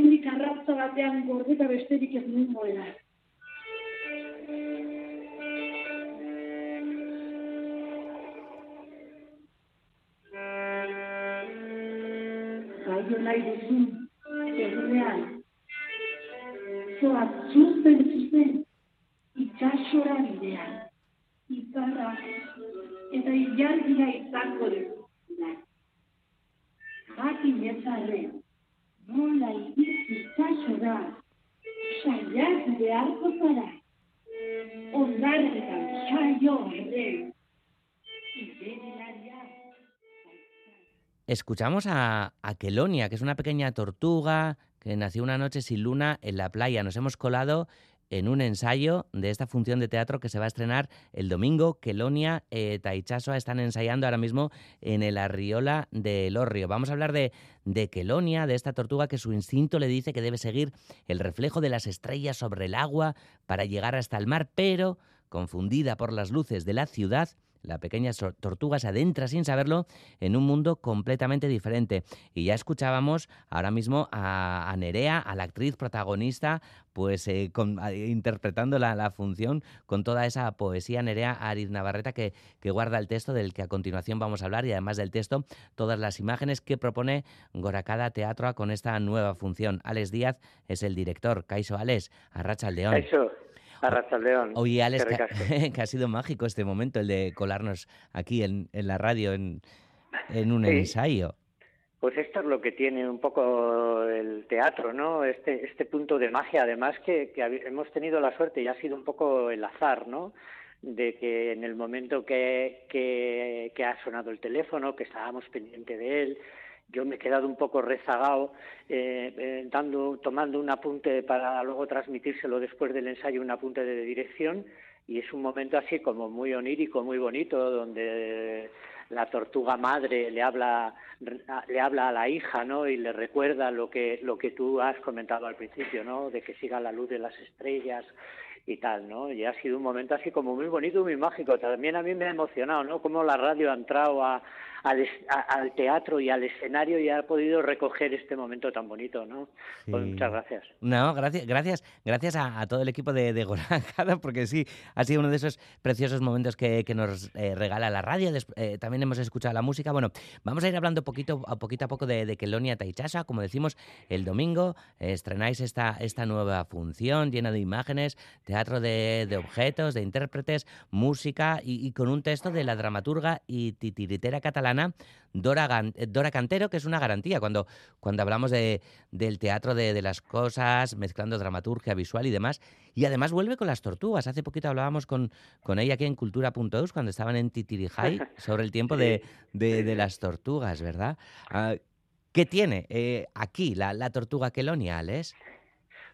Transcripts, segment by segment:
oraindik arrautza batean gordeta besterik ez nuen Jaio nahi duzun, egunean, zoa zuzen zuzen, itxasora bidean, iparra, eta ilargia izango dut. Jakin ezarren, Escuchamos a, a que es una pequeña tortuga que nació una noche sin luna en la playa. Nos hemos colado en un ensayo de esta función de teatro que se va a estrenar el domingo. Kelonia eh, Taichasoa están ensayando ahora mismo en el Arriola de Lorrio. Vamos a hablar de, de Kelonia, de esta tortuga que su instinto le dice que debe seguir el reflejo de las estrellas sobre el agua para llegar hasta el mar, pero confundida por las luces de la ciudad, la pequeña tortuga se adentra sin saberlo en un mundo completamente diferente. Y ya escuchábamos ahora mismo a, Nerea, a la actriz protagonista, pues eh, interpretando la, función con toda esa poesía Nerea Ariz Navarreta que, guarda el texto del que a continuación vamos a hablar y además del texto todas las imágenes que propone Goracada Teatro con esta nueva función. Alex Díaz es el director. Caiso Alex, Arracha Aldeón. León. Oye, Alex, que, ha sido mágico este momento, el de colarnos aquí en, la radio en, un ensayo. Pues esto es lo que tiene un poco el teatro, ¿no? Este, este punto de magia, además que, hemos tenido la suerte y ha sido un poco el azar, ¿no? De que en el momento que, que ha sonado el teléfono, que estábamos pendientes de él, yo me he quedado un poco rezagado, eh, eh, dando, tomando un apunte para luego transmitírselo después del ensayo, un apunte de dirección, y es un momento así como muy onírico, muy bonito, donde la tortuga madre le habla, le habla a la hija, ¿no? Y le recuerda lo que, lo que tú has comentado al principio, ¿no? De que siga la luz de las estrellas y tal, ¿no? Y ha sido un momento así como muy bonito, muy mágico. También a mí me ha emocionado, ¿no? Cómo la radio ha entrado a, al, teatro y al escenario y ha podido recoger este momento tan bonito, ¿no? Pues muchas gracias. No, gracias, gracias, gracias a, todo el equipo de, de porque sí, ha sido uno de esos preciosos momentos que, nos eh, regala la radio. Eh, también hemos escuchado la música. Bueno, vamos a ir hablando poquito a poquito a poco de, de Kelonia Taichasa. Como decimos, el domingo estrenáis esta, esta nueva función llena de imágenes, teatro de, objetos, de intérpretes, música y, y, con un texto de la dramaturga y titiritera catalana Dora, Dora Cantero, que es una garantía cuando, cuando hablamos de, del teatro de, las cosas, mezclando dramaturgia visual y demás. Y además vuelve con las tortugas. Hace poquito hablábamos con, con ella aquí en Cultura.eus cuando estaban en Titirijay sobre el tiempo de, de, las tortugas, ¿verdad? Ah, ¿Qué tiene eh, aquí la, la tortuga queloniales?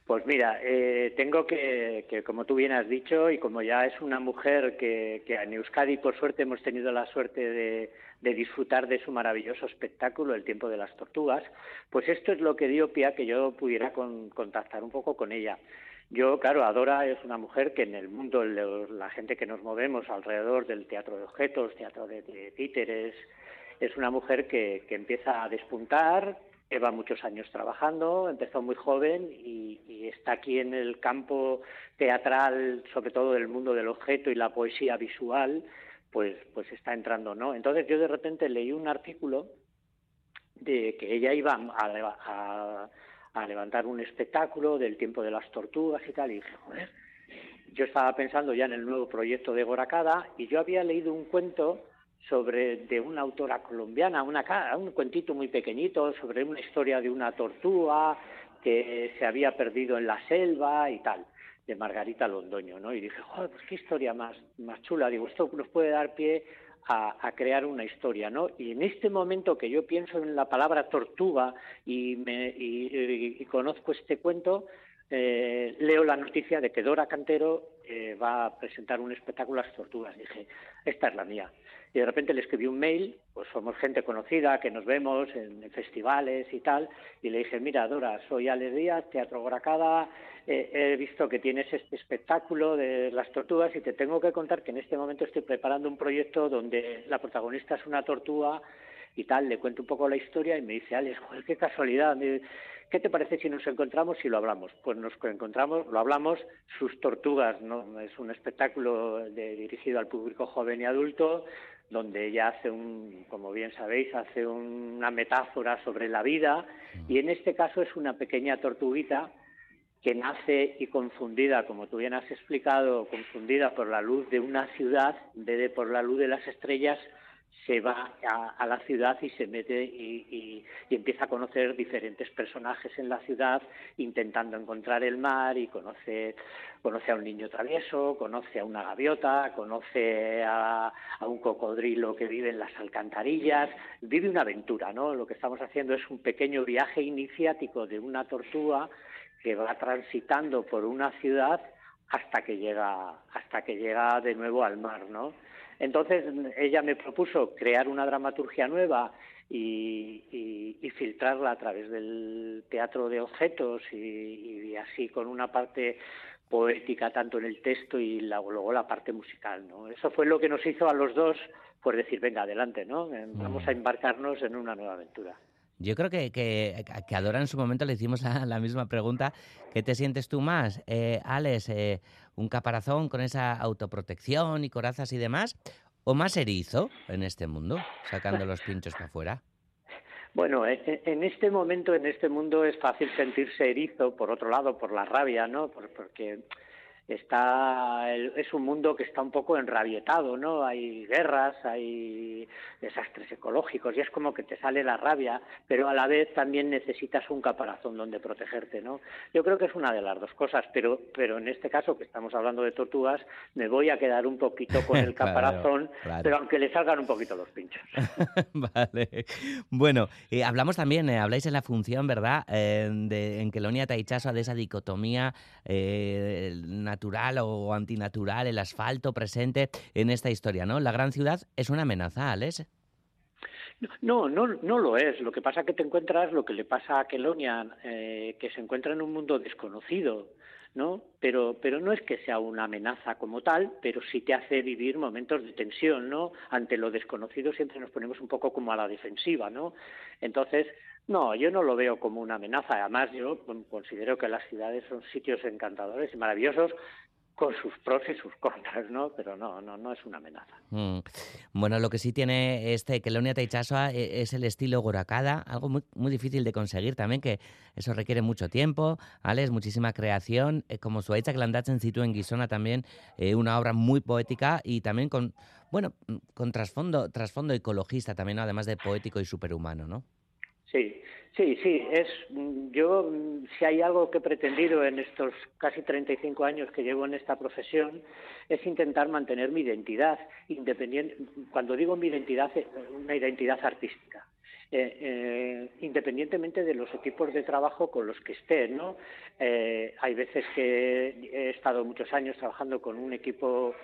Pues mira, eh, tengo que, que, como tú bien has dicho, y como ya es una mujer que, que en Euskadi, por suerte, hemos tenido la suerte de, de disfrutar de su maravilloso espectáculo, El tiempo de las tortugas, pues esto es lo que dio pie a que yo pudiera contactar un poco con ella. Yo, claro, Adora es una mujer que en el mundo, la gente que nos movemos alrededor del teatro de objetos, teatro de, títeres, es una mujer que, empieza a despuntar, lleva muchos años trabajando, empezó muy joven y, y, está aquí en el campo teatral, sobre todo del mundo del objeto y la poesía visual, pues, pues está entrando, ¿no? Entonces yo de repente leí un artículo de que ella iba a, a, levantar un espectáculo del tiempo de las tortugas y tal, y dije, joder, yo estaba pensando ya en el nuevo proyecto de Goracada y yo había leído un cuento sobre de una autora colombiana, una, un cuentito muy pequeñito sobre una historia de una tortuga que se había perdido en la selva y tal de Margarita Londoño, ¿no? Y dije, joder, pues qué historia más, más chula. Digo, esto nos puede dar pie a, crear una historia, ¿no? Y en este momento que yo pienso en la palabra tortuga y, me, y, conozco este cuento, eh, leo la noticia de que Dora Cantero eh, va a presentar un espectáculo las tortugas. Dije, esta es la mía y de repente le escribí un mail, pues somos gente conocida, que nos vemos en, festivales y tal, y le dije, mira, Dora, soy Alex Díaz, Teatro Goracada, he visto que tienes este espectáculo de las tortugas y te tengo que contar que en este momento estoy preparando un proyecto donde la protagonista es una tortuga y tal, le cuento un poco la historia y me dice, Alex, joder, qué casualidad, ¿qué te parece si nos encontramos y lo hablamos? Pues nos encontramos, lo hablamos, sus tortugas, ¿no? Es un espectáculo dirigido al público joven y adulto, donde ella hace un, como bien sabéis, hace una metáfora sobre la vida, y en este caso es una pequeña tortuguita que nace y confundida, como tú bien has explicado, confundida por la luz de una ciudad, en vez de por la luz de las estrellas, se va a, la ciudad y se mete y, empieza a conocer diferentes personajes en la ciudad, intentando encontrar el mar y conoce, conoce a un niño travieso, conoce a una gaviota, conoce a, a, un cocodrilo que vive en las alcantarillas, vive una aventura, ¿no? Lo que estamos haciendo es un pequeño viaje iniciático de una tortuga que va transitando por una ciudad hasta que llega hasta que llega de nuevo al mar, ¿no? Entonces ella me propuso crear una dramaturgia nueva y, filtrarla a través del teatro de objetos y, así con una parte poética tanto en el texto y luego la parte musical, ¿no? Eso fue lo que nos hizo a los dos por decir, venga, adelante, ¿no? Vamos a embarcarnos en una nueva aventura. Yo creo que, que, que, a Dora en su momento le hicimos la, misma pregunta. ¿Qué te sientes tú más, eh, Alex? Eh, ¿Un caparazón con esa autoprotección y corazas y demás? ¿O más erizo en este mundo, sacando los pinchos para afuera? Bueno, en este momento, en este mundo es fácil sentirse erizo, por otro lado, por la rabia, ¿no? Porque está es un mundo que está un poco enrabietado, ¿no? Hay guerras, hay desastres ecológicos y es como que te sale la rabia, pero a la vez también necesitas un caparazón donde protegerte, ¿no? Yo creo que es una de las dos cosas, pero pero en este caso que estamos hablando de tortugas, me voy a quedar un poquito con el caparazón, pero aunque le salgan un poquito los pinchos. vale. Bueno, eh, hablamos también, eh, habláis en la función, ¿verdad? Eh, de, en Kelonia Taichaso de esa dicotomía natural o antinatural, el asfalto presente en esta historia, ¿no? La gran ciudad es una amenaza, Alex. No, no, no lo es. Lo que pasa es que te encuentras lo que le pasa a Kelonia, eh, que se encuentra en un mundo desconocido, ¿no? Pero, pero no es que sea una amenaza como tal, pero sí te hace vivir momentos de tensión, ¿no? Ante lo desconocido siempre nos ponemos un poco como a la defensiva, ¿no? Entonces, no, yo no lo veo como una amenaza. Además, yo considero que las ciudades son sitios encantadores y maravillosos con sus pros y sus contras, ¿no? Pero no, no, no es una amenaza. Mm. Bueno, lo que sí tiene este Kelonia Taichasoa e, es el estilo Gorakada, algo muy, muy difícil de conseguir también, que eso requiere mucho tiempo, ¿vale? muchísima creación, eh, como su que en situ en Guisona también, eh, una obra muy poética y también con, bueno, con trasfondo, trasfondo ecologista también, además de poético y superhumano, ¿no? Sí, sí, sí. Es yo si hay algo que he pretendido en estos casi 35 años que llevo en esta profesión es intentar mantener mi identidad independiente. Cuando digo mi identidad, una identidad artística. Eh, eh, independientemente de los equipos de trabajo con los que esté, ¿no? Eh, hay veces que he estado muchos años trabajando con un equipo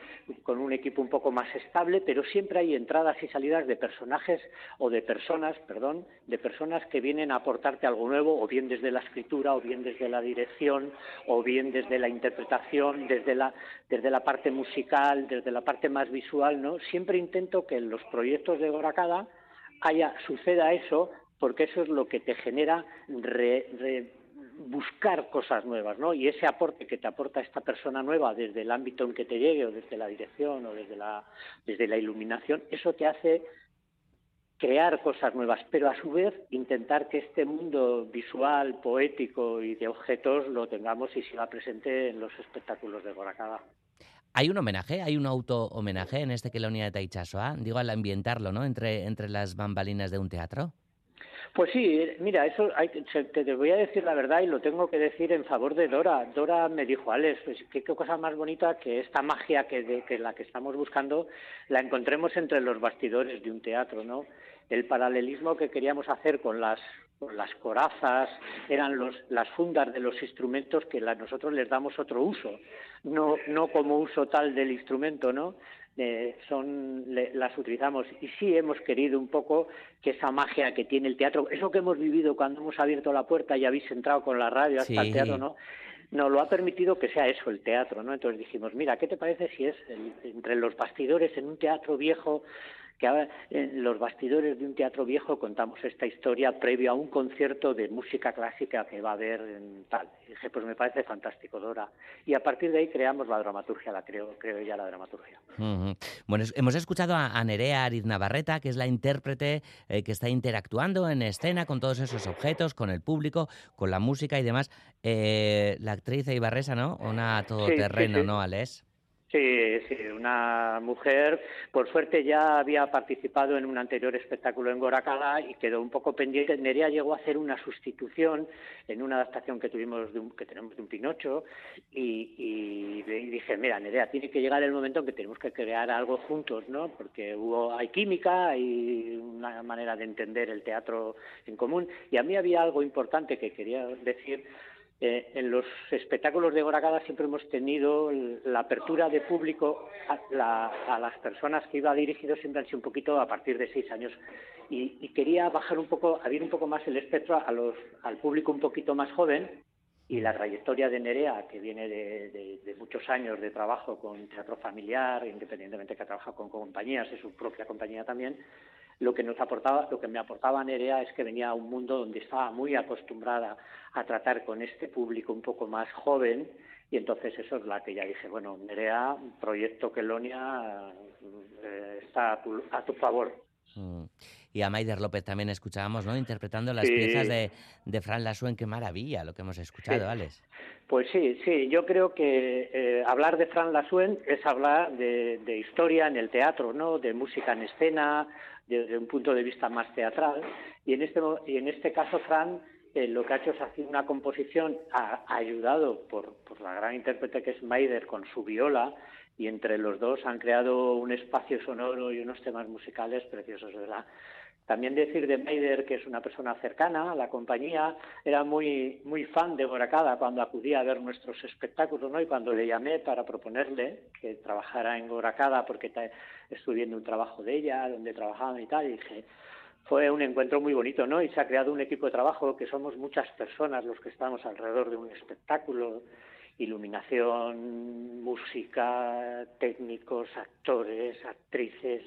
con un equipo un poco más estable, pero siempre hay entradas y salidas de personajes o de personas, perdón, de personas que vienen a aportarte algo nuevo, o bien desde la escritura, o bien desde la dirección, o bien desde la interpretación, desde la desde la parte musical, desde la parte más visual, ¿no? Siempre intento que en los proyectos de Goracada haya, suceda eso, porque eso es lo que te genera buscar cosas nuevas, ¿no? Y ese aporte que te aporta esta persona nueva desde el ámbito en que te llegue, o desde la dirección, o desde la, desde la iluminación, eso te hace crear cosas nuevas, pero a su vez intentar que este mundo visual, poético y de objetos lo tengamos y siga presente en los espectáculos de Goracada. Hay un homenaje, hay un auto-homenaje en este que la unidad de Taichasoa, digo, al ambientarlo, ¿no? Entre, entre las bambalinas de un teatro. Pues sí, mira, eso te, voy a decir la verdad y lo tengo que decir en favor de Dora. Dora me dijo, Alex, pues qué, cosa más bonita que esta magia que la que estamos buscando la encontremos entre los bastidores de un teatro, ¿no? El paralelismo que queríamos hacer con las las corazas, eran los, las fundas de los instrumentos que nosotros les damos otro uso, no, no como uso tal del instrumento, ¿no? Eh, son las utilizamos y sí hemos querido un poco que esa magia que tiene el teatro, eso que hemos vivido cuando hemos abierto la puerta y habéis entrado con la radio hasta el teatro, ¿no? Nos lo ha permitido que sea eso el teatro, ¿no? Entonces dijimos, mira, ¿qué te parece si es entre los bastidores en un teatro viejo que en los bastidores de un teatro viejo contamos esta historia previo a un concierto de música clásica que va a haber en tal. Y dije, pues me parece fantástico, Dora. Y a partir de ahí creamos la dramaturgia, la creo, creo ya la dramaturgia. Bueno, hemos escuchado a Nerea Ariz Navarreta, que es la intérprete eh, que está interactuando en escena con todos esos objetos, con el público, con la música y demás. Eh, la actriz Ibarresa, ¿no? Una todoterreno, ¿no, Alex? Sí, sí, una mujer, por suerte ya había participado en un anterior espectáculo en Goracala y quedó un poco pendiente. Nerea llegó a hacer una sustitución en una adaptación que tuvimos de un, que tenemos de un Pinocho y, dije, mira, Nerea, tiene que llegar el momento en que tenemos que crear algo juntos, ¿no? Porque hubo, hay química, hay una manera de entender el teatro en común y a mí había algo importante que quería decir eh, en los espectáculos de Goracada siempre hemos tenido la apertura de público a, las personas que iba dirigido siempre han sido un poquito a partir de seis años. Y, quería bajar un poco, abrir un poco más el espectro al público un poquito más joven y la trayectoria de Nerea, que viene de, muchos años de trabajo con teatro familiar, independientemente que ha trabajado con compañías, es su propia compañía también, lo que nos aportaba, lo que me aportaba Nerea es que venía a un mundo donde estaba muy acostumbrada a tratar con este público un poco más joven y entonces eso es la que ya dije, bueno, Nerea, proyecto Kelonia eh, está a tu, a tu favor. Mm. Y a Maider López también escuchábamos, ¿no? Interpretando las piezas de, de Fran Lasuen, qué maravilla lo que hemos escuchado, Alex. Pues sí, sí, yo creo que eh, hablar de Fran Lasuen es hablar de, de, historia en el teatro, ¿no? De música en escena, desde un punto de vista más teatral. Y en este, y en este caso, Fran eh, lo que ha hecho es hacer una composición ha, ayudado por, por, la gran intérprete que es Maider con su viola y entre los dos han creado un espacio sonoro y unos temas musicales preciosos, ¿verdad? También decir de Maider que es una persona cercana a la compañía, era muy muy fan de Goracada cuando acudía a ver nuestros espectáculos, ¿no? Y cuando le llamé para proponerle que trabajara en Goracada porque estuve viendo un trabajo de ella, donde trabajaban y tal, y dije, fue un encuentro muy bonito, ¿no? Y se ha creado un equipo de trabajo que somos muchas personas los que estamos alrededor de un espectáculo, iluminación, música, técnicos, actores, actrices,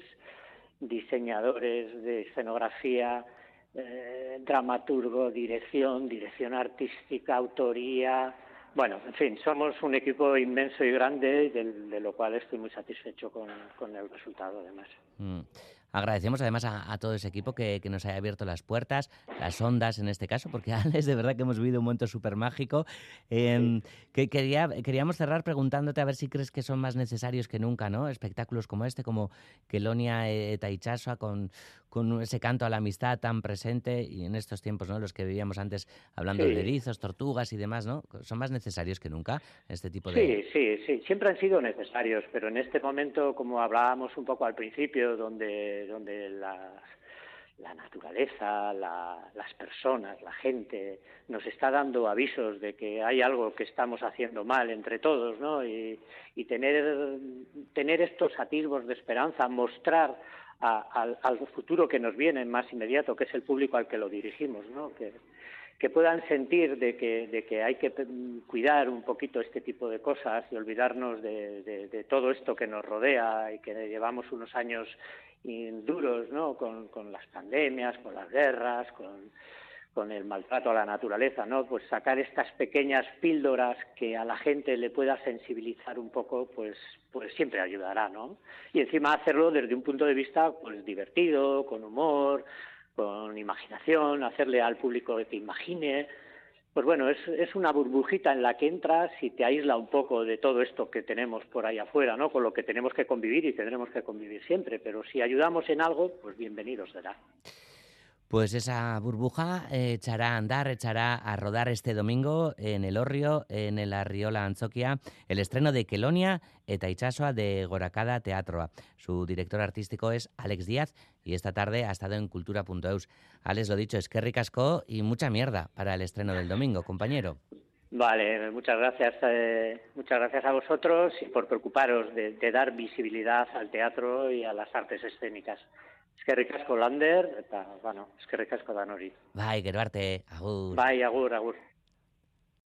diseñadores de escenografía, eh, dramaturgo, dirección, dirección artística, autoría. Bueno, en fin, somos un equipo inmenso y grande, de, lo cual estoy muy satisfecho con, el resultado, además. Mm. Agradecemos además a, todo ese equipo que, nos haya abierto las puertas, las ondas en este caso, porque Alex, de verdad que hemos vivido un momento súper mágico. Em, que quería, queríamos cerrar preguntándote a ver si crees que son más necesarios que nunca, ¿no? Espectáculos como este, como Kelonia e Taichasua, con, con ese canto a la amistad tan presente y en estos tiempos, ¿no? Los que vivíamos antes hablando de erizos, tortugas y demás, ¿no? Son más necesarios que nunca este tipo de... Sí, sí, sí, siempre han sido necesarios, pero en este momento, como hablábamos un poco al principio, donde, donde la naturaleza, las personas, la gente, nos está dando avisos de que hay algo que estamos haciendo mal entre todos, ¿no? Y, y tener, tener estos atisbos de esperanza, mostrar al, futuro que nos viene más inmediato, que es el público al que lo dirigimos, ¿no? que, que puedan sentir de que, de que hay que cuidar un poquito este tipo de cosas y olvidarnos de, de, todo esto que nos rodea y que llevamos unos años duros ¿no? con, con las pandemias, con las guerras, con, con el maltrato a la naturaleza, ¿no? Pues sacar estas pequeñas píldoras que a la gente le pueda sensibilizar un poco, pues, pues siempre ayudará, ¿no? Y encima hacerlo desde un punto de vista, pues divertido, con humor, con imaginación, hacerle al público que imagine. Pues bueno, es, es una burbujita en la que entras y te aísla un poco de todo esto que tenemos por ahí afuera, ¿no? Con lo que tenemos que convivir y tendremos que convivir siempre. Pero si ayudamos en algo, pues bienvenido será. Pues esa burbuja echará a andar, echará a rodar este domingo en el Orrio, en el Arriola Anzoquia, el estreno de Kelonia eta de Gorakada Teatro. Su director artístico es Alex Díaz y esta tarde ha estado en cultura.eus. Alex, lo dicho, es que ricasco y mucha mierda para el estreno del domingo, compañero. Vale, muchas gracias, eh, muchas gracias a vosotros y por preocuparos de dar visibilidad al teatro y a las artes escénicas. Eskerrik asko lander, eta, bueno, eskerrik asko da nori. Bai, gero arte, agur. Bai, agur, agur.